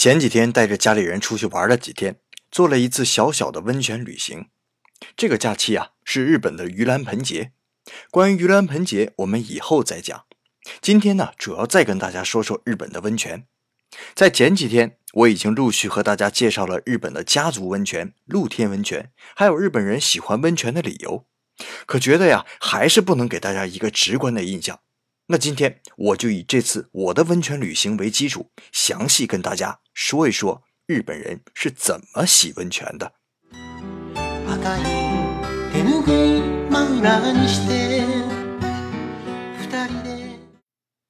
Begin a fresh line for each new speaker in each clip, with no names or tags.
前几天带着家里人出去玩了几天，做了一次小小的温泉旅行。这个假期啊，是日本的盂兰盆节。关于盂兰盆节，我们以后再讲。今天呢，主要再跟大家说说日本的温泉。在前几天，我已经陆续和大家介绍了日本的家族温泉、露天温泉，还有日本人喜欢温泉的理由。可觉得呀，还是不能给大家一个直观的印象。那今天我就以这次我的温泉旅行为基础，详细跟大家说一说日本人是怎么洗温泉的。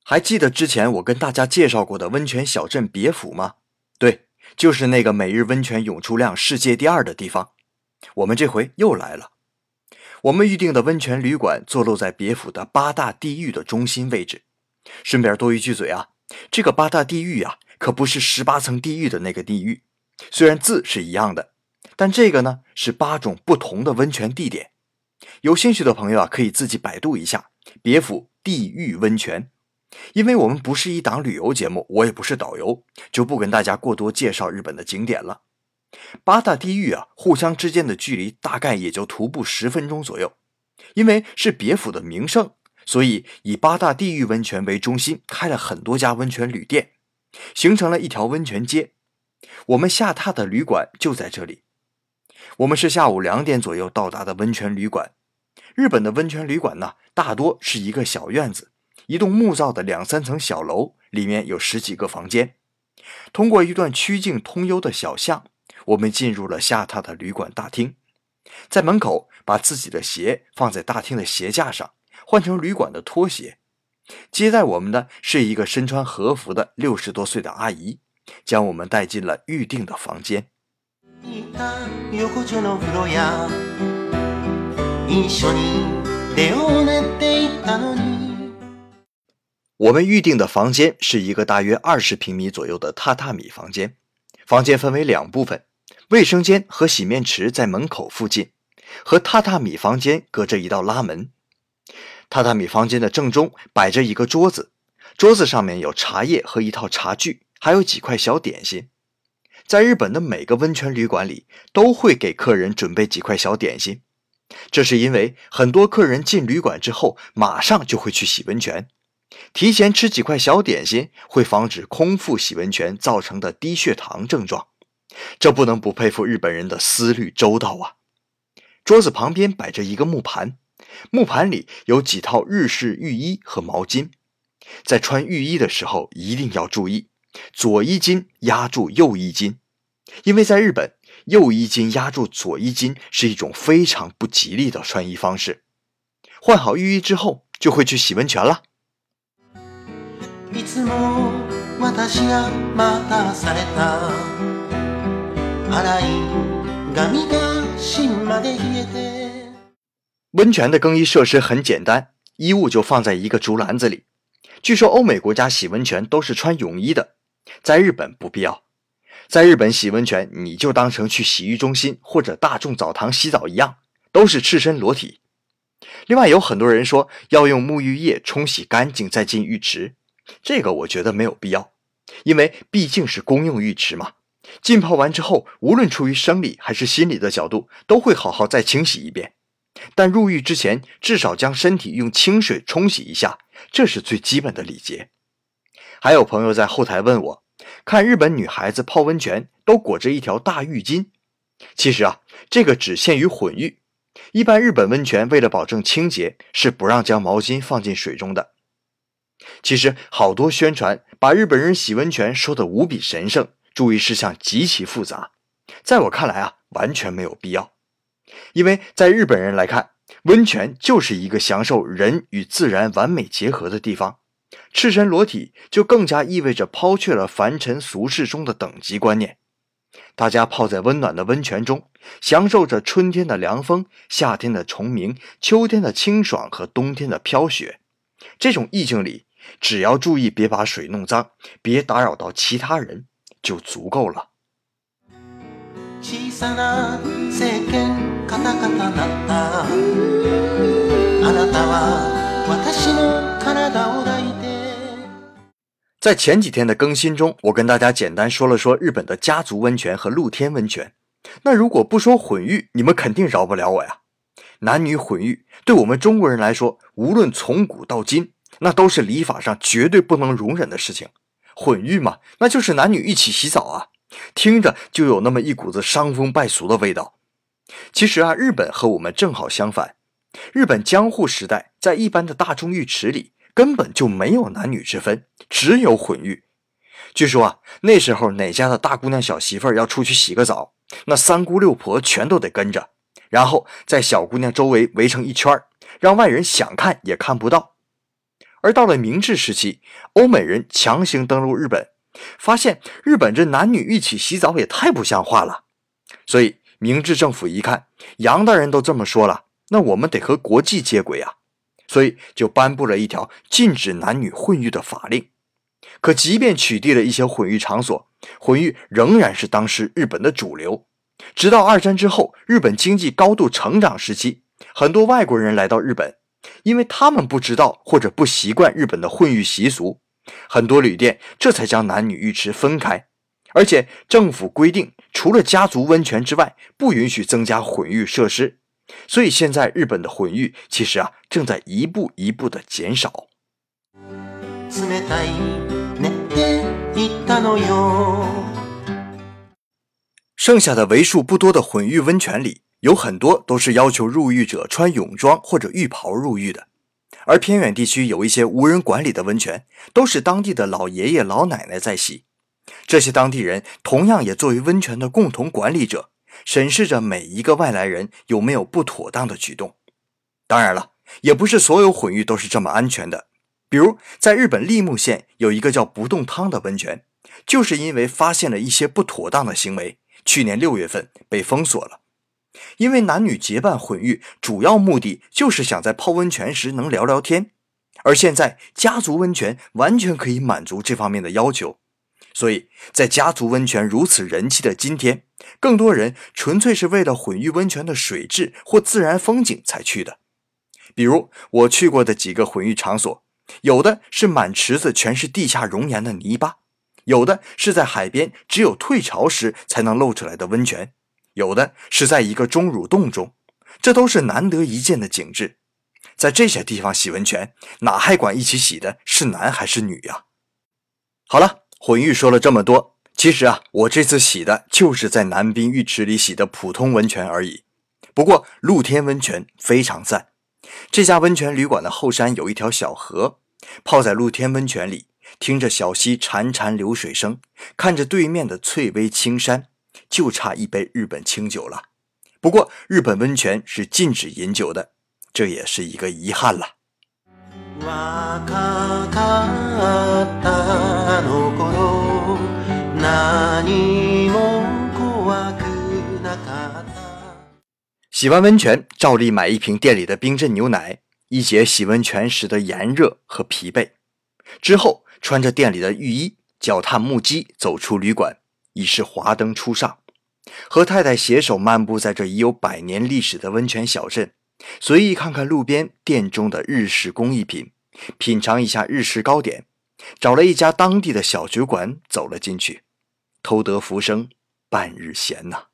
还记得之前我跟大家介绍过的温泉小镇别府吗？对，就是那个每日温泉涌出量世界第二的地方。我们这回又来了。我们预定的温泉旅馆坐落在别府的八大地狱的中心位置。顺便多一句嘴啊，这个八大地狱啊，可不是十八层地狱的那个地狱。虽然字是一样的，但这个呢是八种不同的温泉地点。有兴趣的朋友啊，可以自己百度一下别府地狱温泉。因为我们不是一档旅游节目，我也不是导游，就不跟大家过多介绍日本的景点了。八大地狱啊，互相之间的距离大概也就徒步十分钟左右。因为是别府的名胜，所以以八大地狱温泉为中心，开了很多家温泉旅店，形成了一条温泉街。我们下榻的旅馆就在这里。我们是下午两点左右到达的温泉旅馆。日本的温泉旅馆呢，大多是一个小院子，一栋木造的两三层小楼，里面有十几个房间。通过一段曲径通幽的小巷。我们进入了下榻的旅馆大厅，在门口把自己的鞋放在大厅的鞋架上，换成旅馆的拖鞋。接待我们的是一个身穿和服的六十多岁的阿姨，将我们带进了预定的房间。我们预定的房间是一个大约二十平米左右的榻榻米房间，房间分为两部分。卫生间和洗面池在门口附近，和榻榻米房间隔着一道拉门。榻榻米房间的正中摆着一个桌子，桌子上面有茶叶和一套茶具，还有几块小点心。在日本的每个温泉旅馆里都会给客人准备几块小点心，这是因为很多客人进旅馆之后马上就会去洗温泉，提前吃几块小点心会防止空腹洗温泉造成的低血糖症状。这不能不佩服日本人的思虑周到啊！桌子旁边摆着一个木盘，木盘里有几套日式浴衣和毛巾。在穿浴衣的时候一定要注意，左衣襟压住右衣襟，因为在日本，右衣襟压住左衣襟是一种非常不吉利的穿衣方式。换好浴衣之后，就会去洗温泉了。温泉的更衣设施很简单，衣物就放在一个竹篮子里。据说欧美国家洗温泉都是穿泳衣的，在日本不必要。在日本洗温泉，你就当成去洗浴中心或者大众澡堂洗澡一样，都是赤身裸体。另外，有很多人说要用沐浴液冲洗干净再进浴池，这个我觉得没有必要，因为毕竟是公用浴池嘛。浸泡完之后，无论出于生理还是心理的角度，都会好好再清洗一遍。但入浴之前，至少将身体用清水冲洗一下，这是最基本的礼节。还有朋友在后台问我，看日本女孩子泡温泉都裹着一条大浴巾。其实啊，这个只限于混浴。一般日本温泉为了保证清洁，是不让将毛巾放进水中的。其实好多宣传把日本人洗温泉说的无比神圣。注意事项极其复杂，在我看来啊，完全没有必要。因为在日本人来看，温泉就是一个享受人与自然完美结合的地方。赤身裸体就更加意味着抛却了凡尘俗世中的等级观念。大家泡在温暖的温泉中，享受着春天的凉风、夏天的虫鸣、秋天的清爽和冬天的飘雪。这种意境里，只要注意别把水弄脏，别打扰到其他人。就足够了。在前几天的更新中，我跟大家简单说了说日本的家族温泉和露天温泉。那如果不说混浴，你们肯定饶不了我呀。男女混浴对我们中国人来说，无论从古到今，那都是礼法上绝对不能容忍的事情。混浴嘛，那就是男女一起洗澡啊，听着就有那么一股子伤风败俗的味道。其实啊，日本和我们正好相反。日本江户时代，在一般的大众浴池里，根本就没有男女之分，只有混浴。据说啊，那时候哪家的大姑娘、小媳妇要出去洗个澡，那三姑六婆全都得跟着，然后在小姑娘周围围成一圈让外人想看也看不到。而到了明治时期，欧美人强行登陆日本，发现日本这男女一起洗澡也太不像话了，所以明治政府一看洋大人都这么说了，那我们得和国际接轨啊，所以就颁布了一条禁止男女混浴的法令。可即便取缔了一些混浴场所，混浴仍然是当时日本的主流。直到二战之后，日本经济高度成长时期，很多外国人来到日本。因为他们不知道或者不习惯日本的混浴习俗，很多旅店这才将男女浴池分开，而且政府规定，除了家族温泉之外，不允许增加混浴设施。所以现在日本的混浴其实啊，正在一步一步的减少。剩下的为数不多的混浴温泉里。有很多都是要求入浴者穿泳装或者浴袍入浴的，而偏远地区有一些无人管理的温泉，都是当地的老爷爷老奶奶在洗。这些当地人同样也作为温泉的共同管理者，审视着每一个外来人有没有不妥当的举动。当然了，也不是所有混浴都是这么安全的。比如，在日本立木县有一个叫不动汤的温泉，就是因为发现了一些不妥当的行为，去年六月份被封锁了。因为男女结伴混浴，主要目的就是想在泡温泉时能聊聊天，而现在家族温泉完全可以满足这方面的要求，所以在家族温泉如此人气的今天，更多人纯粹是为了混浴温泉的水质或自然风景才去的。比如我去过的几个混浴场所，有的是满池子全是地下熔岩的泥巴，有的是在海边只有退潮时才能露出来的温泉。有的是在一个钟乳洞中，这都是难得一见的景致。在这些地方洗温泉，哪还管一起洗的是男还是女呀？好了，混浴说了这么多，其实啊，我这次洗的就是在南滨浴池里洗的普通温泉而已。不过露天温泉非常赞。这家温泉旅馆的后山有一条小河，泡在露天温泉里，听着小溪潺潺流水声，看着对面的翠微青山。就差一杯日本清酒了，不过日本温泉是禁止饮酒的，这也是一个遗憾了。洗完温泉，照例买一瓶店里的冰镇牛奶，一解洗温泉时的炎热和疲惫。之后，穿着店里的浴衣，脚踏木屐走出旅馆。已是华灯初上，和太太携手漫步在这已有百年历史的温泉小镇，随意看看路边店中的日式工艺品，品尝一下日式糕点，找了一家当地的小酒馆走了进去，偷得浮生半日闲呐。